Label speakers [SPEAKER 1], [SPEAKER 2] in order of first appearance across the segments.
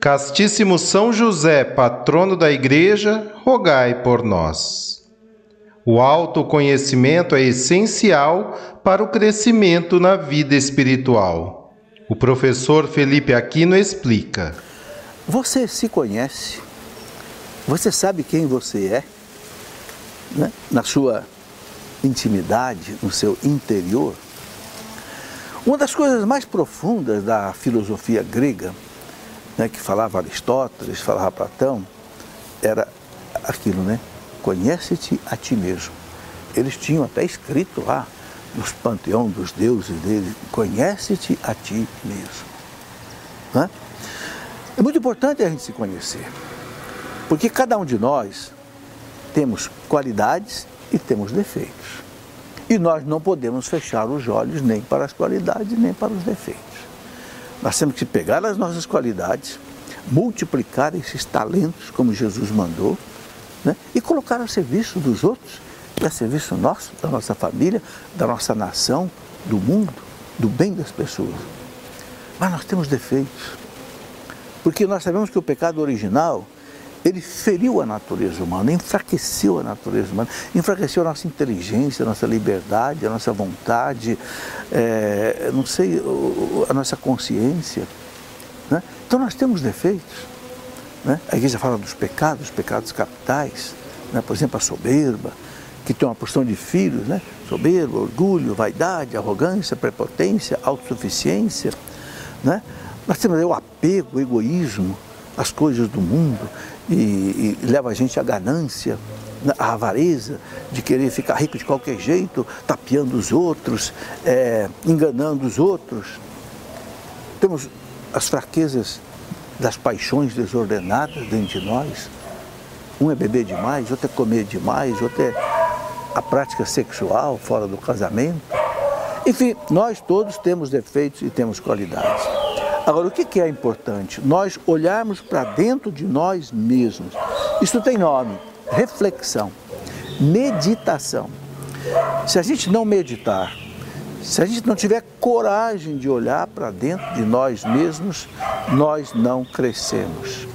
[SPEAKER 1] Castíssimo São José, patrono da Igreja, rogai por nós. O autoconhecimento é essencial para o crescimento na vida espiritual. O professor Felipe Aquino explica.
[SPEAKER 2] Você se conhece? Você sabe quem você é? Né? Na sua intimidade, no seu interior? Uma das coisas mais profundas da filosofia grega né, que falava Aristóteles, falava Platão, era aquilo, né? Conhece-te a ti mesmo. Eles tinham até escrito lá nos panteões dos deuses deles, conhece-te a ti mesmo. Né? É muito importante a gente se conhecer, porque cada um de nós temos qualidades e temos defeitos. E nós não podemos fechar os olhos nem para as qualidades nem para os defeitos. Nós temos que pegar as nossas qualidades, multiplicar esses talentos, como Jesus mandou, né? e colocar a serviço dos outros, a serviço nosso, da nossa família, da nossa nação, do mundo, do bem das pessoas. Mas nós temos defeitos. Porque nós sabemos que o pecado original ele feriu a natureza humana, enfraqueceu a natureza humana, enfraqueceu a nossa inteligência, a nossa liberdade, a nossa vontade, é, não sei, a nossa consciência. Né? Então nós temos defeitos. Né? A igreja fala dos pecados, os pecados capitais, né? por exemplo, a soberba, que tem uma porção de filhos, né? soberba, orgulho, vaidade, arrogância, prepotência, autossuficiência. Né? Nós temos aí o apego, o egoísmo, as coisas do mundo e, e leva a gente à ganância, né, à avareza de querer ficar rico de qualquer jeito, tapeando os outros, é, enganando os outros. Temos as fraquezas das paixões desordenadas dentro de nós. Um é beber demais, outro é comer demais, outro é a prática sexual fora do casamento. Enfim, nós todos temos defeitos e temos qualidades. Agora, o que é importante? Nós olharmos para dentro de nós mesmos. Isso tem nome: reflexão, meditação. Se a gente não meditar, se a gente não tiver coragem de olhar para dentro de nós mesmos, nós não crescemos.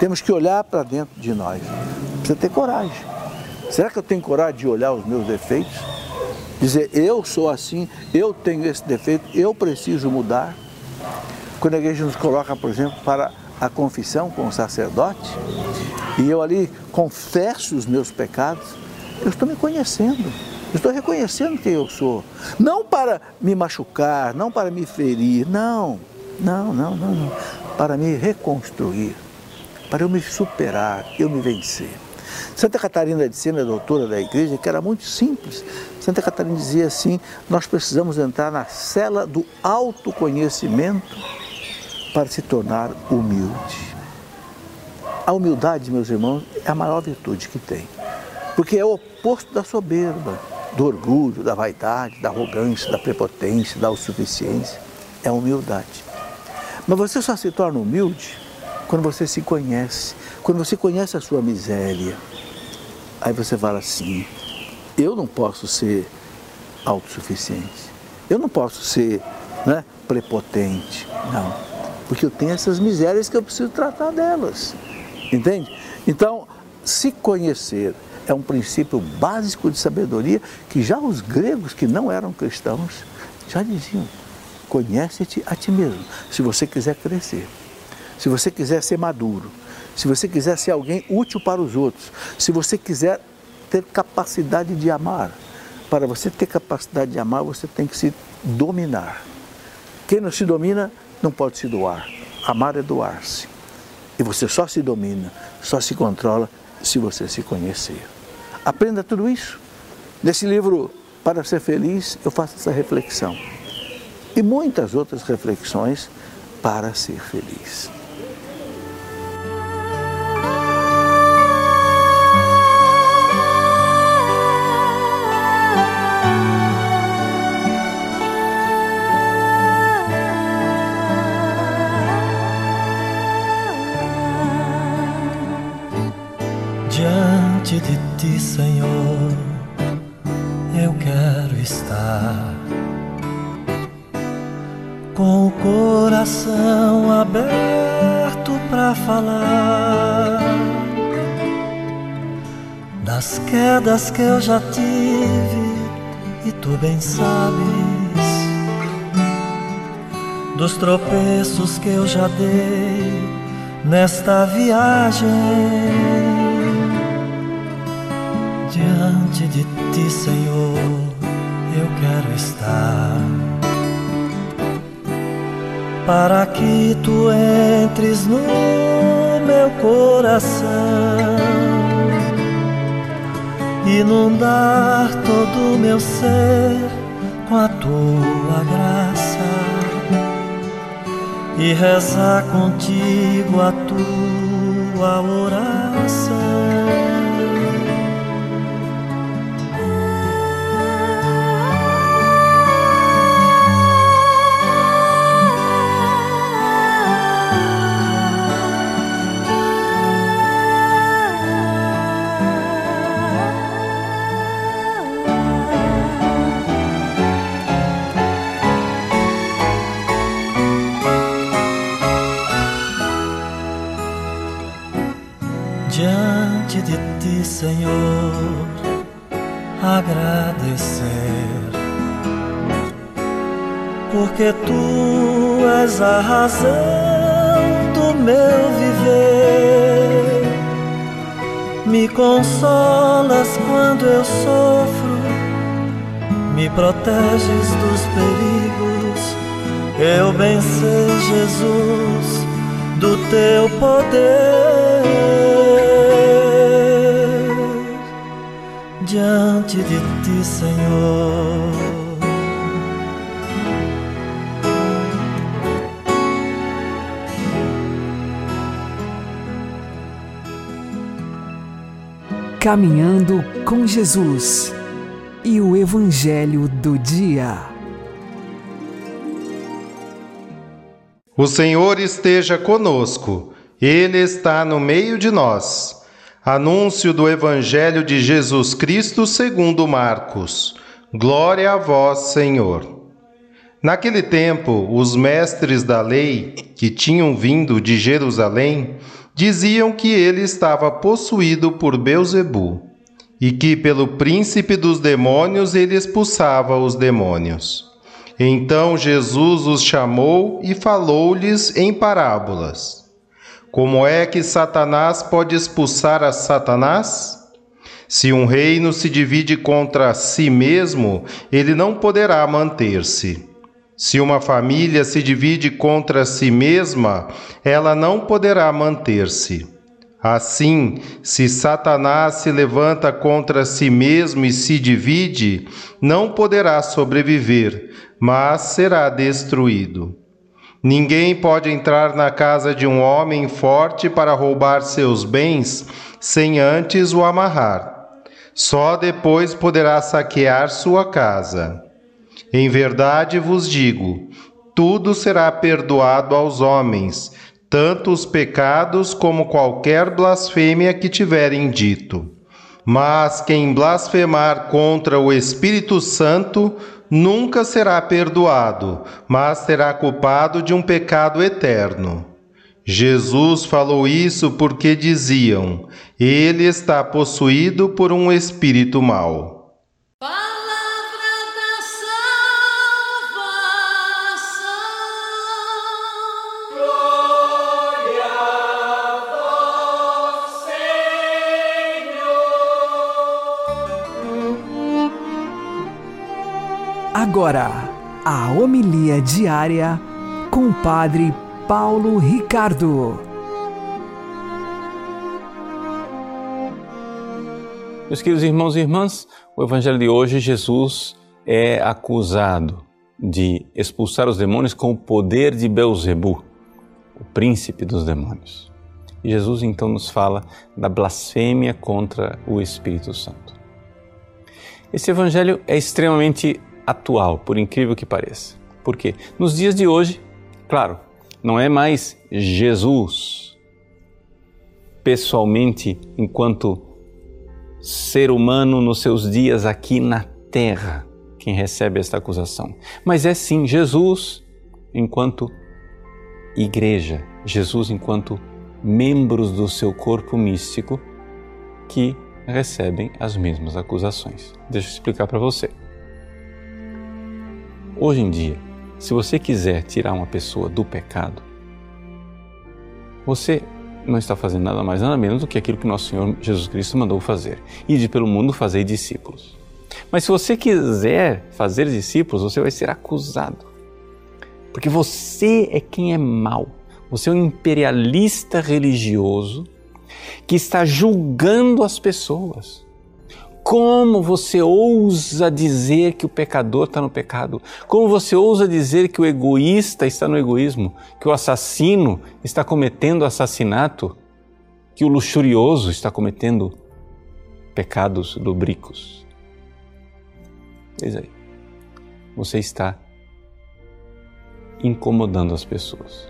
[SPEAKER 2] Temos que olhar para dentro de nós. Precisa ter coragem. Será que eu tenho coragem de olhar os meus defeitos? Dizer, eu sou assim, eu tenho esse defeito, eu preciso mudar. Quando a igreja nos coloca, por exemplo, para a confissão com o sacerdote, e eu ali confesso os meus pecados, eu estou me conhecendo, eu estou reconhecendo quem eu sou. Não para me machucar, não para me ferir, não, não, não, não, não. Para me reconstruir, para eu me superar, eu me vencer. Santa Catarina de Sena, doutora da igreja, que era muito simples. Santa Catarina dizia assim: nós precisamos entrar na cela do autoconhecimento para se tornar humilde. A humildade, meus irmãos, é a maior virtude que tem, porque é o oposto da soberba, do orgulho, da vaidade, da arrogância, da prepotência, da autossuficiência. É a humildade. Mas você só se torna humilde quando você se conhece, quando você conhece a sua miséria. Aí você fala assim: eu não posso ser autossuficiente, eu não posso ser né, prepotente. Não porque eu tenho essas misérias que eu preciso tratar delas. Entende? Então, se conhecer é um princípio básico de sabedoria que já os gregos que não eram cristãos já diziam: conhece-te a ti mesmo, se você quiser crescer, se você quiser ser maduro, se você quiser ser alguém útil para os outros, se você quiser ter capacidade de amar, para você ter capacidade de amar, você tem que se dominar. Quem não se domina não pode se doar. Amar é doar-se. E você só se domina, só se controla se você se conhecer. Aprenda tudo isso. Nesse livro, Para Ser Feliz, eu faço essa reflexão. E muitas outras reflexões para ser feliz.
[SPEAKER 3] Quedas que eu já tive e tu bem sabes dos tropeços que eu já dei nesta viagem. Diante de ti, Senhor, eu quero estar. Para que tu entres no meu coração, inundar todo o meu ser com a tua graça e rezar contigo a tua oração. Senhor, agradecer, porque tu és a razão do meu viver. Me consolas quando eu sofro, me proteges dos perigos. Eu bem sei, Jesus, do teu poder. Diante de ti, Senhor.
[SPEAKER 4] Caminhando com Jesus e o Evangelho do Dia.
[SPEAKER 1] O Senhor esteja conosco, Ele está no meio de nós. Anúncio do Evangelho de Jesus Cristo segundo Marcos. Glória a vós, Senhor. Naquele tempo, os mestres da lei, que tinham vindo de Jerusalém, diziam que ele estava possuído por Beuzebu, e que pelo príncipe dos demônios ele expulsava os demônios. Então Jesus os chamou e falou-lhes em parábolas. Como é que Satanás pode expulsar a Satanás? Se um reino se divide contra si mesmo, ele não poderá manter-se. Se uma família se divide contra si mesma, ela não poderá manter-se. Assim, se Satanás se levanta contra si mesmo e se divide, não poderá sobreviver, mas será destruído. Ninguém pode entrar na casa de um homem forte para roubar seus bens sem antes o amarrar. Só depois poderá saquear sua casa. Em verdade vos digo: tudo será perdoado aos homens, tanto os pecados como qualquer blasfêmia que tiverem dito. Mas quem blasfemar contra o Espírito Santo nunca será perdoado, mas será culpado de um pecado eterno. Jesus falou isso porque diziam: Ele está possuído por um espírito mau.
[SPEAKER 4] Agora, a homilia diária com o Padre Paulo Ricardo.
[SPEAKER 5] Meus queridos irmãos e irmãs, o Evangelho de hoje, Jesus é acusado de expulsar os demônios com o poder de Beuzebu, o príncipe dos demônios. E Jesus então nos fala da blasfêmia contra o Espírito Santo. Esse evangelho é extremamente atual, por incrível que pareça. Por quê? Nos dias de hoje, claro, não é mais Jesus pessoalmente enquanto ser humano nos seus dias aqui na terra quem recebe esta acusação, mas é sim Jesus enquanto igreja, Jesus enquanto membros do seu corpo místico que recebem as mesmas acusações. Deixa eu explicar para você. Hoje em dia, se você quiser tirar uma pessoa do pecado, você não está fazendo nada mais nada menos do que aquilo que nosso Senhor Jesus Cristo mandou fazer: de pelo mundo fazer discípulos. Mas se você quiser fazer discípulos, você vai ser acusado. Porque você é quem é mau. Você é um imperialista religioso que está julgando as pessoas. Como você ousa dizer que o pecador está no pecado? Como você ousa dizer que o egoísta está no egoísmo? Que o assassino está cometendo assassinato? Que o luxurioso está cometendo pecados lubricos? Eis aí. Você está incomodando as pessoas.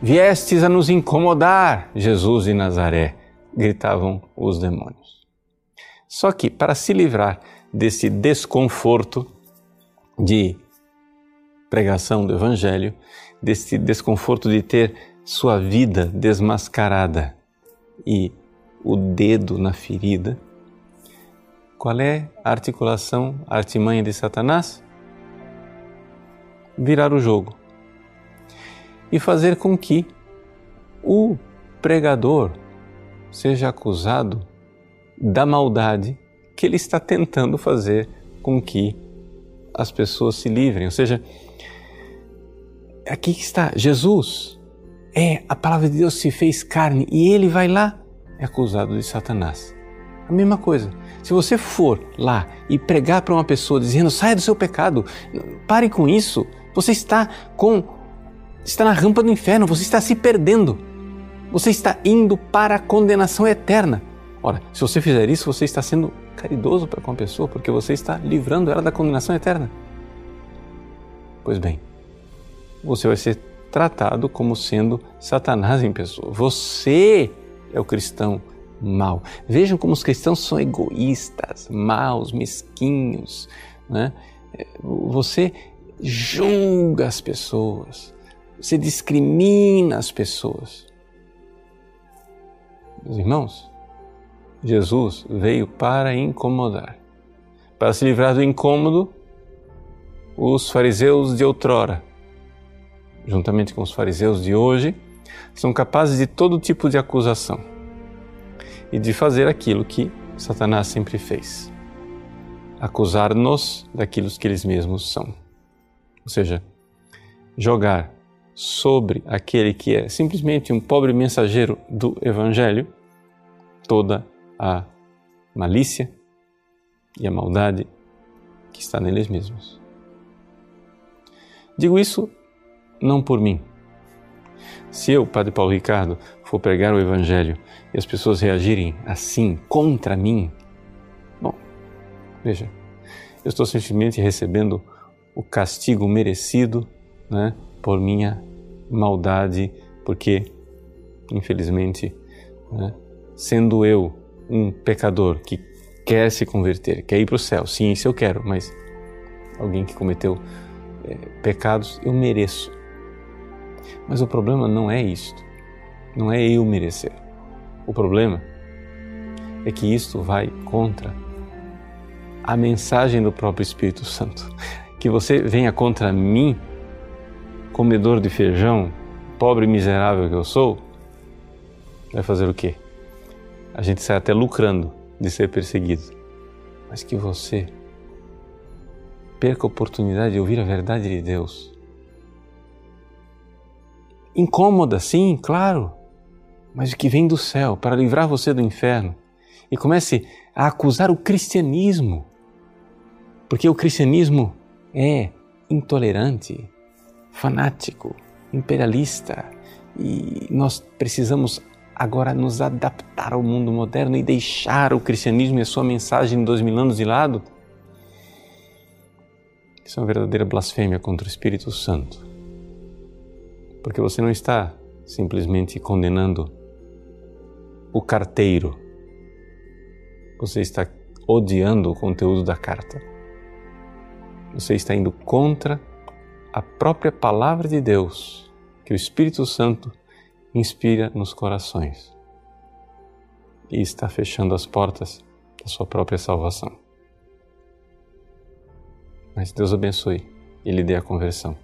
[SPEAKER 5] Viestes a nos incomodar, Jesus de Nazaré, gritavam os demônios. Só que, para se livrar desse desconforto de pregação do Evangelho, desse desconforto de ter sua vida desmascarada e o dedo na ferida, qual é a articulação, a artimanha de Satanás? Virar o jogo e fazer com que o pregador seja acusado da maldade que ele está tentando fazer com que as pessoas se livrem. Ou seja, aqui está Jesus. É, a palavra de Deus se fez carne e ele vai lá, é acusado de Satanás. A mesma coisa. Se você for lá e pregar para uma pessoa dizendo saia do seu pecado, pare com isso, você está com está na rampa do inferno, você está se perdendo. Você está indo para a condenação eterna. Ora, se você fizer isso, você está sendo caridoso para com a pessoa, porque você está livrando ela da condenação eterna. Pois bem, você vai ser tratado como sendo Satanás em pessoa. Você é o cristão mau. Vejam como os cristãos são egoístas, maus, mesquinhos. Né? Você julga as pessoas, você discrimina as pessoas. Meus irmãos, Jesus veio para incomodar. Para se livrar do incômodo, os fariseus de outrora, juntamente com os fariseus de hoje, são capazes de todo tipo de acusação e de fazer aquilo que Satanás sempre fez: acusar-nos daquilo que eles mesmos são. Ou seja, jogar sobre aquele que é simplesmente um pobre mensageiro do Evangelho toda a malícia e a maldade que está neles mesmos. Digo isso não por mim. Se eu, Padre Paulo Ricardo, for pregar o Evangelho e as pessoas reagirem assim contra mim, bom, veja, eu estou simplesmente recebendo o castigo merecido né, por minha maldade, porque, infelizmente, né, sendo eu um pecador que quer se converter, quer ir para o céu, sim, isso eu quero, mas alguém que cometeu é, pecados, eu mereço. Mas o problema não é isto, não é eu merecer. O problema é que isto vai contra a mensagem do próprio Espírito Santo. Que você venha contra mim comedor de feijão, pobre e miserável que eu sou, vai fazer o quê? A gente sai até lucrando de ser perseguido. Mas que você
[SPEAKER 6] perca a oportunidade de ouvir a verdade de Deus. Incômoda, sim, claro, mas o que vem do céu para livrar você do inferno. E comece a acusar o cristianismo, porque o cristianismo é intolerante, fanático, imperialista e nós precisamos agora nos adaptar ao mundo moderno e deixar o cristianismo e a sua mensagem de dois mil anos de lado. Isso é uma verdadeira blasfêmia contra o Espírito Santo. Porque você não está simplesmente condenando o carteiro, você está odiando o conteúdo da carta. Você está indo contra a própria palavra de Deus que o Espírito Santo inspira nos corações e está fechando as portas da sua própria salvação. Mas Deus abençoe e lhe dê a conversão.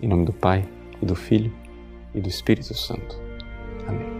[SPEAKER 6] Em nome do Pai, e do Filho, e do Espírito Santo. Amém.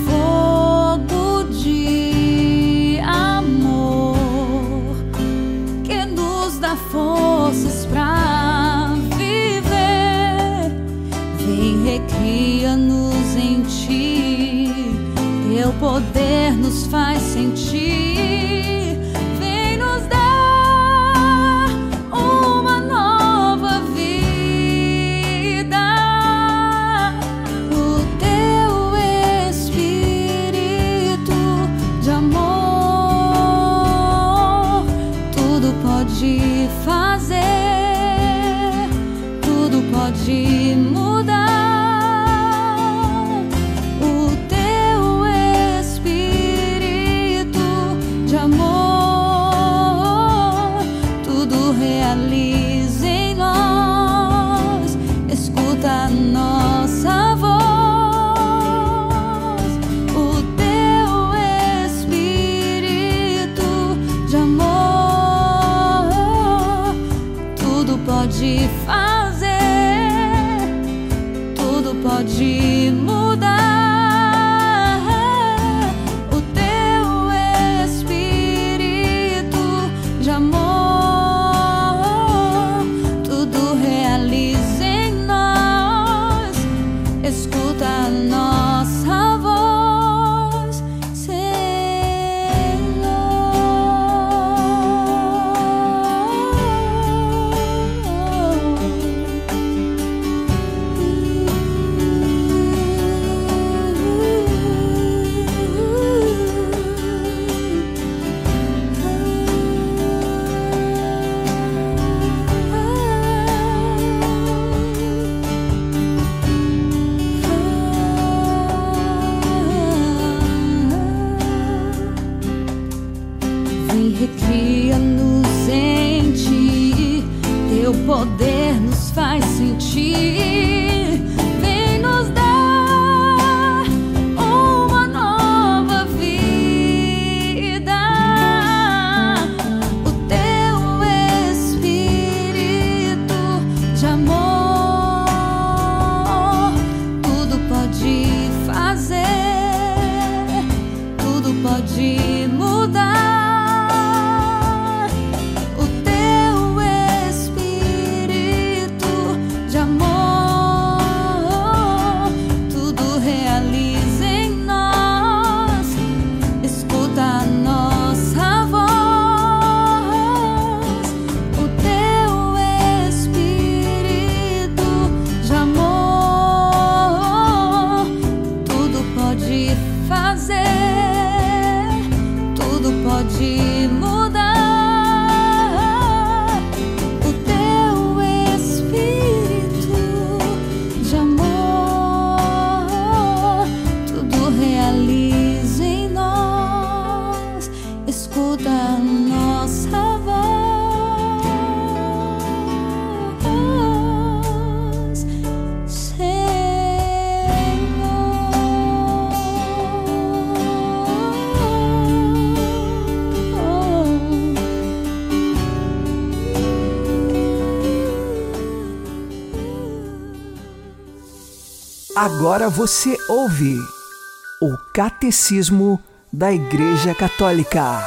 [SPEAKER 4] Agora você ouve o Catecismo da Igreja Católica.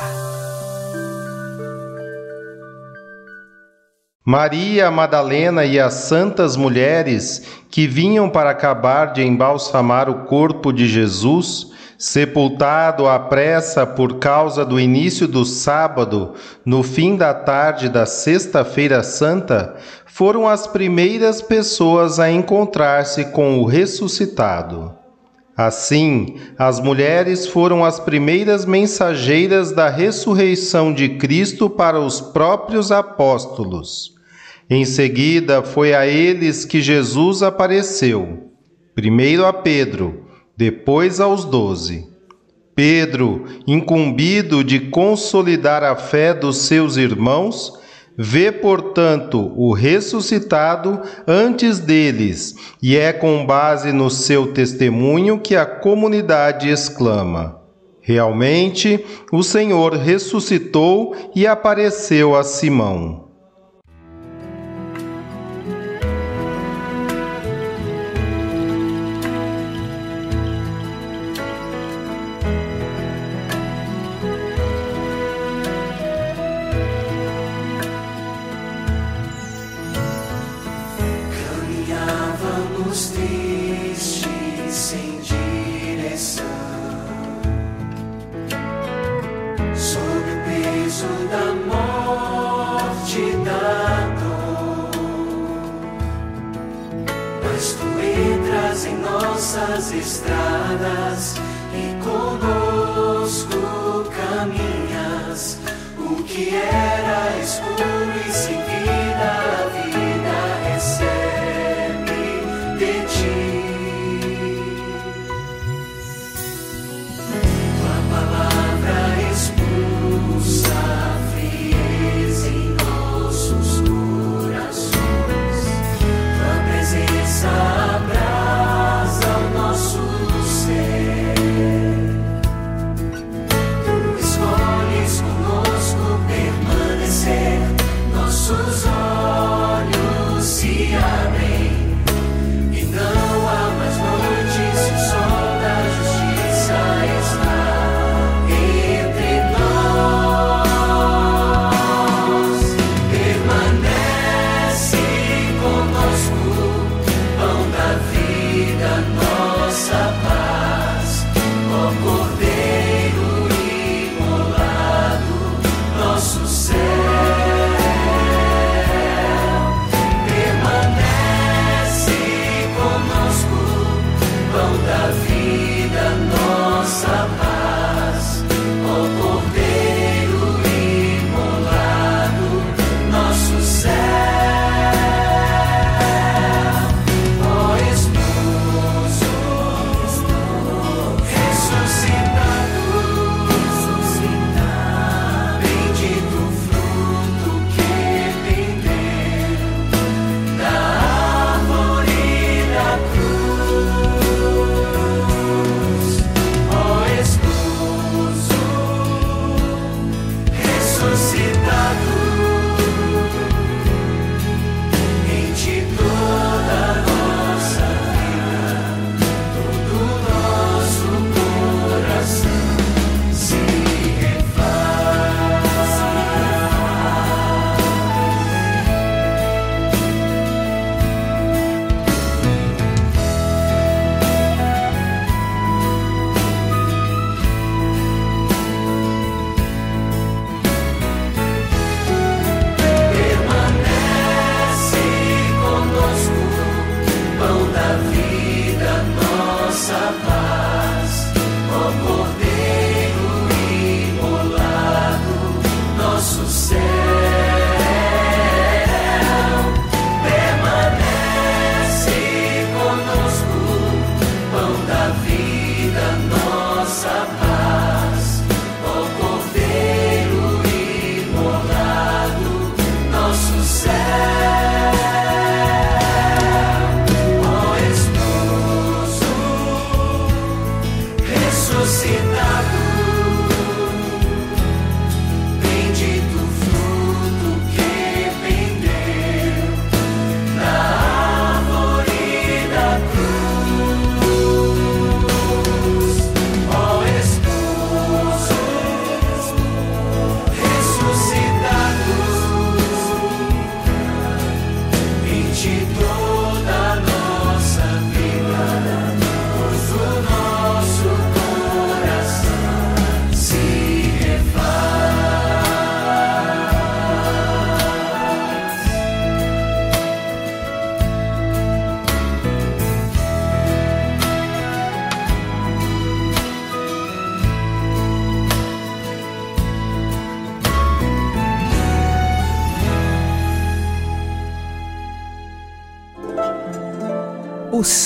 [SPEAKER 1] Maria Madalena e as santas mulheres que vinham para acabar de embalsamar o corpo de Jesus, sepultado à pressa por causa do início do sábado, no fim da tarde da Sexta-feira Santa, foram as primeiras pessoas a encontrar-se com o ressuscitado. Assim, as mulheres foram as primeiras mensageiras da ressurreição de Cristo para os próprios apóstolos. Em seguida, foi a eles que Jesus apareceu, primeiro a Pedro, depois aos doze. Pedro, incumbido de consolidar a fé dos seus irmãos, vê, portanto, o ressuscitado antes deles, e é com base no seu testemunho que a comunidade exclama: Realmente, o Senhor ressuscitou e apareceu a Simão.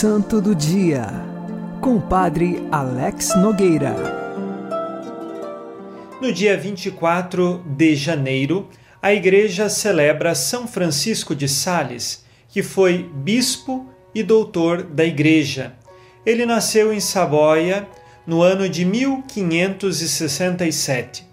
[SPEAKER 4] Santo do Dia, com o Padre Alex Nogueira.
[SPEAKER 7] No dia 24 de janeiro, a Igreja celebra São Francisco de Sales, que foi bispo e doutor da Igreja. Ele nasceu em Saboia no ano de 1567.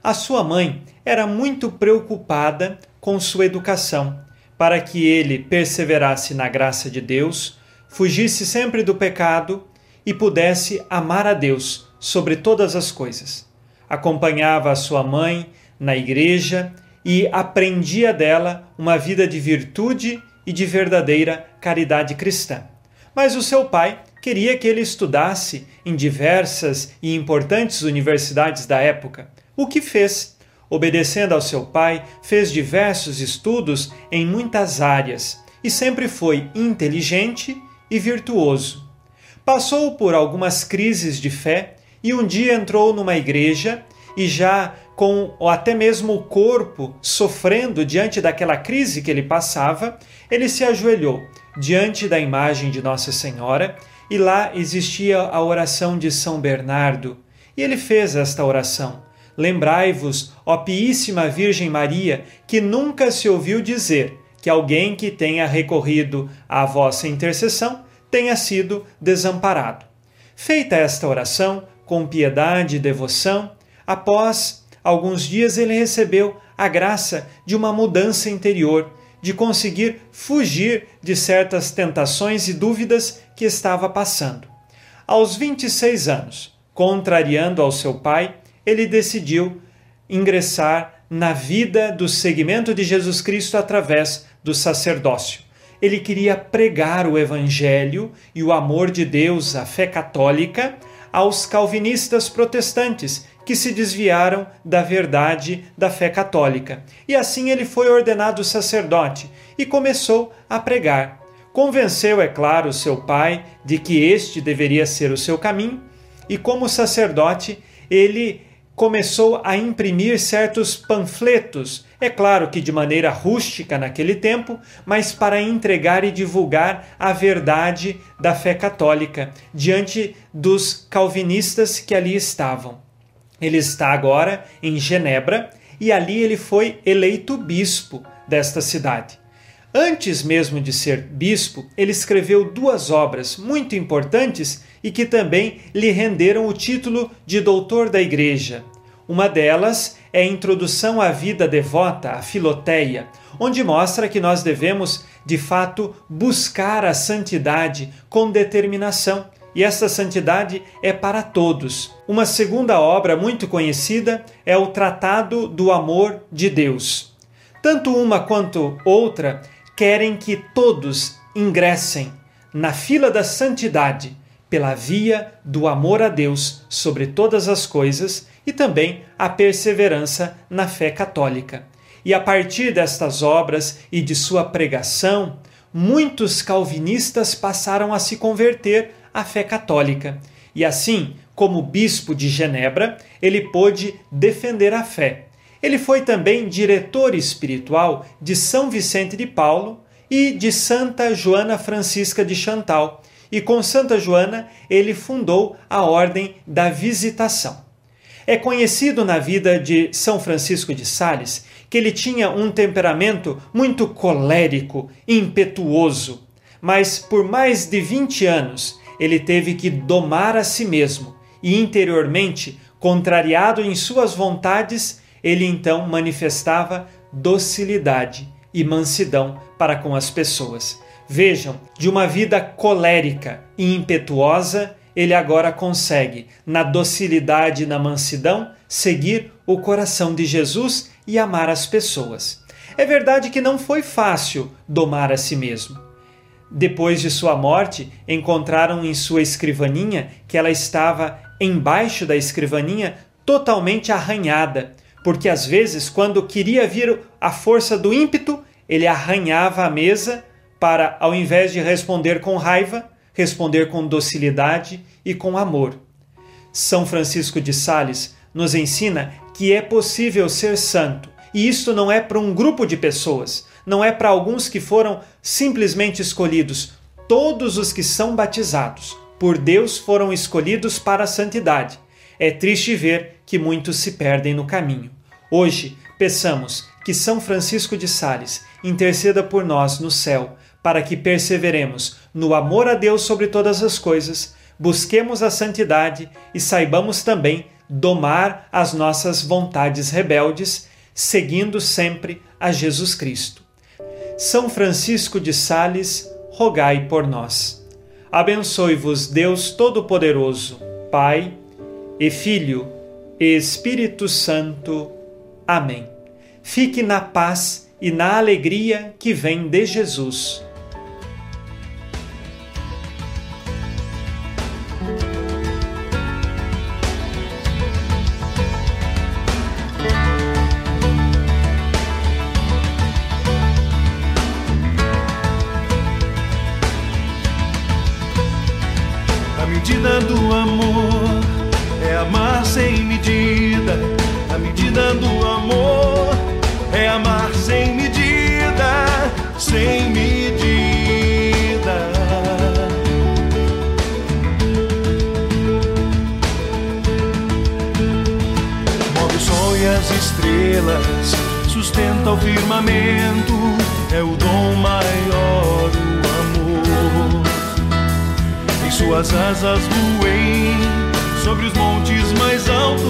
[SPEAKER 7] A sua mãe era muito preocupada com sua educação, para que ele perseverasse na graça de Deus, fugisse sempre do pecado e pudesse amar a Deus sobre todas as coisas. Acompanhava a sua mãe na igreja e aprendia dela uma vida de virtude e de verdadeira caridade cristã. Mas o seu pai queria que ele estudasse em diversas e importantes universidades da época, o que fez. Obedecendo ao seu pai, fez diversos estudos em muitas áreas e sempre foi inteligente e virtuoso. Passou por algumas crises de fé e um dia entrou numa igreja e já com até mesmo o corpo sofrendo diante daquela crise que ele passava, ele se ajoelhou diante da imagem de Nossa Senhora e lá existia a oração de São Bernardo. E ele fez esta oração: Lembrai-vos, ó Piíssima Virgem Maria, que nunca se ouviu dizer que alguém que tenha recorrido à vossa intercessão tenha sido desamparado. Feita esta oração, com piedade e devoção, após alguns dias ele recebeu a graça de uma mudança interior, de conseguir fugir de certas tentações e dúvidas que estava passando. Aos 26 anos, contrariando ao seu pai, ele decidiu ingressar na vida do seguimento de Jesus Cristo através do sacerdócio. Ele queria pregar o evangelho e o amor de Deus, a fé católica, aos calvinistas protestantes que se desviaram da verdade da fé católica. E assim ele foi ordenado sacerdote e começou a pregar. Convenceu, é claro, seu pai de que este deveria ser o seu caminho, e como sacerdote, ele começou a imprimir certos panfletos, é claro que de maneira rústica naquele tempo, mas para entregar e divulgar a verdade da fé católica diante dos calvinistas que ali estavam. Ele está agora em Genebra e ali ele foi eleito bispo desta cidade. Antes mesmo de ser bispo, ele escreveu duas obras muito importantes e que também lhe renderam o título de doutor da Igreja. Uma delas é a Introdução à Vida Devota, a Filoteia, onde mostra que nós devemos, de fato, buscar a santidade com determinação. E essa santidade é para todos. Uma segunda obra muito conhecida é o Tratado do Amor de Deus. Tanto uma quanto outra querem que todos ingressem na fila da santidade pela via do amor a Deus sobre todas as coisas e também a perseverança na fé católica. E a partir destas obras e de sua pregação, muitos calvinistas passaram a se converter à fé católica. E assim, como bispo de Genebra, ele pôde defender a fé ele foi também diretor espiritual de São Vicente de Paulo e de Santa Joana Francisca de Chantal, e com Santa Joana ele fundou a Ordem da Visitação. É conhecido na vida de São Francisco de Sales que ele tinha um temperamento muito colérico, impetuoso, mas por mais de 20 anos ele teve que domar a si mesmo e interiormente, contrariado em suas vontades, ele então manifestava docilidade e mansidão para com as pessoas. Vejam, de uma vida colérica e impetuosa, ele agora consegue, na docilidade e na mansidão, seguir o coração de Jesus e amar as pessoas. É verdade que não foi fácil domar a si mesmo. Depois de sua morte, encontraram em sua escrivaninha que ela estava embaixo da escrivaninha totalmente arranhada, porque às vezes, quando queria vir a força do ímpeto, ele arranhava a mesa para, ao invés de responder com raiva, responder com docilidade e com amor. São Francisco de Sales nos ensina que é possível ser santo, e isto não é para um grupo de pessoas, não é para alguns que foram simplesmente escolhidos. todos os que são batizados por Deus foram escolhidos para a santidade. É triste ver que muitos se perdem no caminho. Hoje, peçamos que São Francisco de Sales interceda por nós no céu, para que perseveremos no amor a Deus sobre todas as coisas, busquemos a santidade e saibamos também domar as nossas vontades rebeldes, seguindo sempre a Jesus Cristo. São Francisco de Sales, rogai por nós. Abençoe-vos Deus Todo-Poderoso, Pai e Filho e Espírito Santo. Amém. Fique na paz e na alegria que vem de Jesus.
[SPEAKER 8] Medida do amor é amar sem medida. A medida do amor é amar sem medida, sem medida. Move o sol e as estrelas, sustenta o firmamento, é o dom maior, suas asas voei sobre os montes mais altos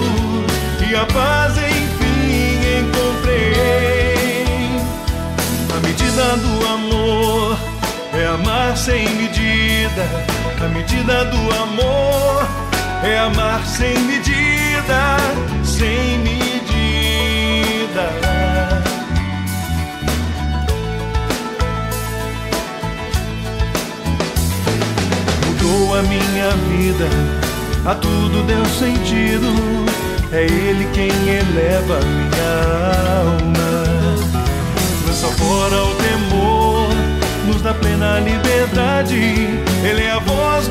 [SPEAKER 8] e a paz enfim encontrei. A medida do amor é amar sem medida. A medida do amor é amar sem medida, sem medida. A minha vida, a tudo deu sentido. É Ele quem eleva minha alma, lança fora o temor, nos dá plena liberdade. Ele é a voz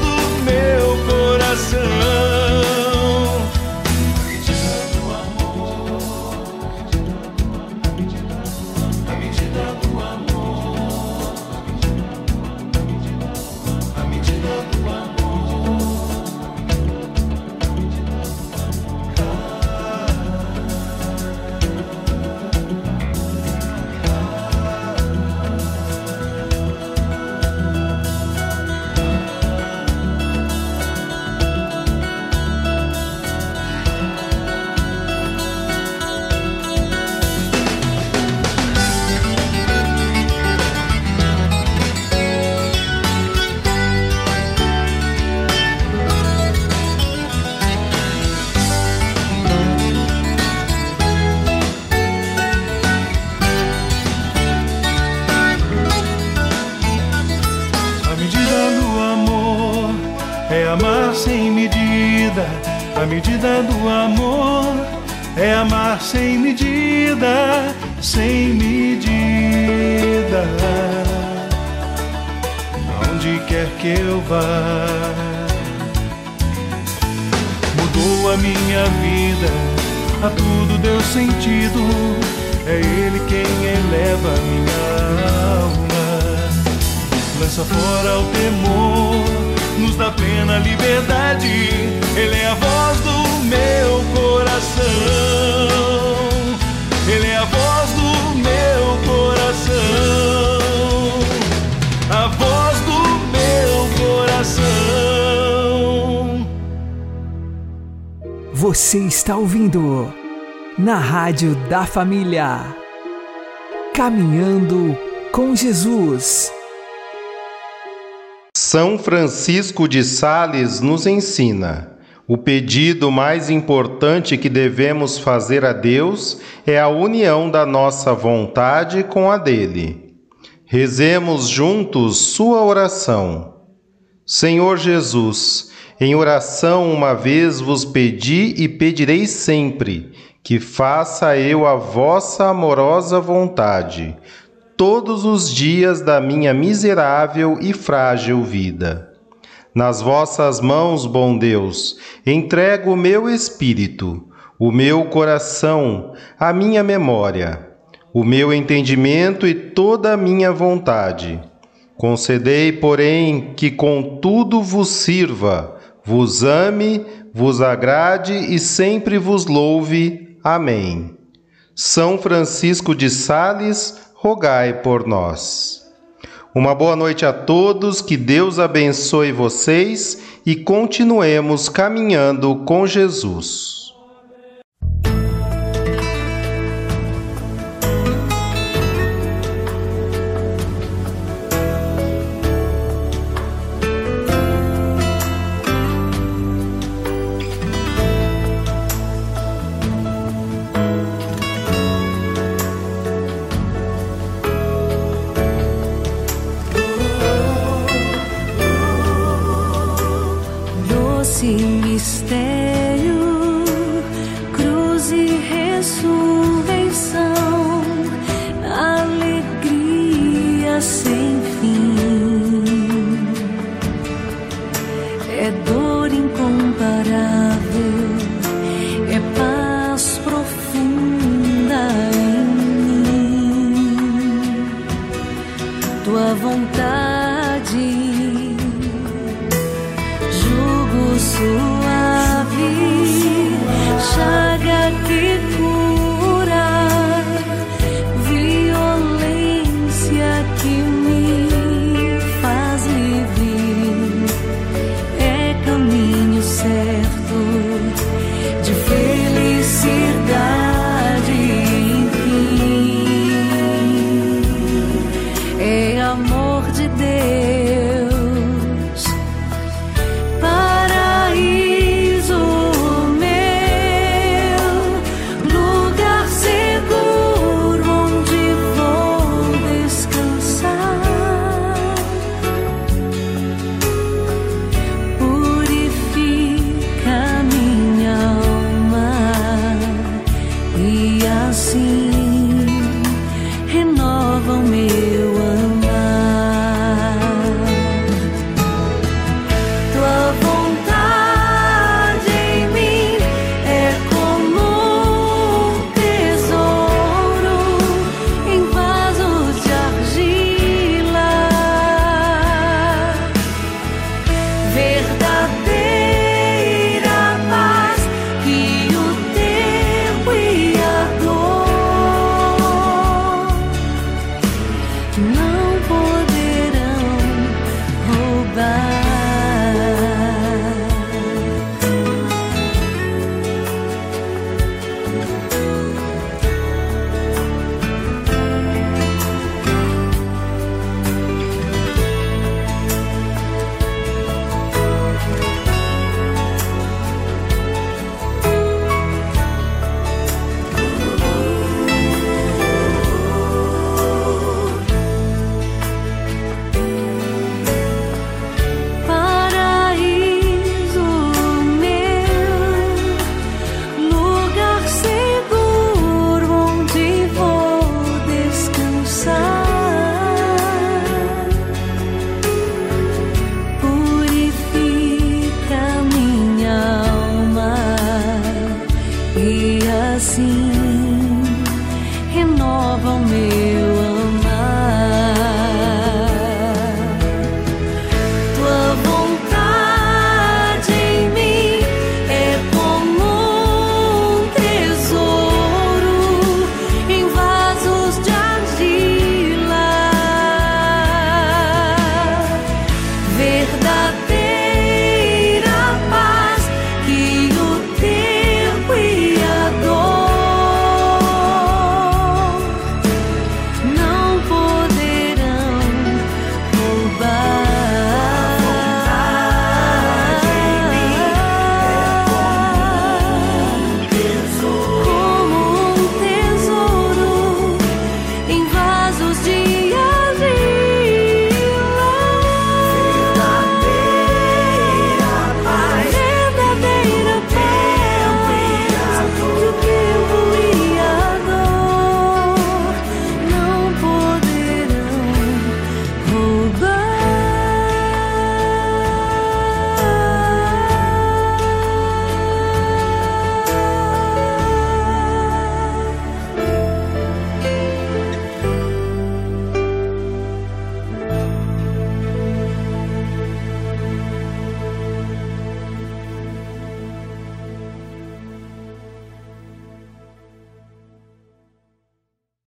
[SPEAKER 8] a tudo deu sentido. É Ele quem eleva minha alma lança fora o temor, nos dá plena liberdade. Ele é a voz do meu coração. Ele é a
[SPEAKER 4] Você está ouvindo na Rádio da Família. Caminhando com Jesus.
[SPEAKER 1] São Francisco de Sales nos ensina: o pedido mais importante que devemos fazer a Deus é a união da nossa vontade com a dele. Rezemos juntos sua oração. Senhor Jesus, em oração uma vez vos pedi e pedirei sempre, que faça eu a vossa amorosa vontade, todos os dias da minha miserável e frágil vida. Nas vossas mãos, bom Deus, entrego o meu espírito, o meu coração, a minha memória, o meu entendimento e toda a minha vontade.
[SPEAKER 9] Concedei, porém, que contudo vos sirva vos ame, vos agrade e sempre vos louve. Amém. São Francisco de Sales, rogai por nós. Uma boa noite a todos, que Deus abençoe vocês e continuemos caminhando com Jesus.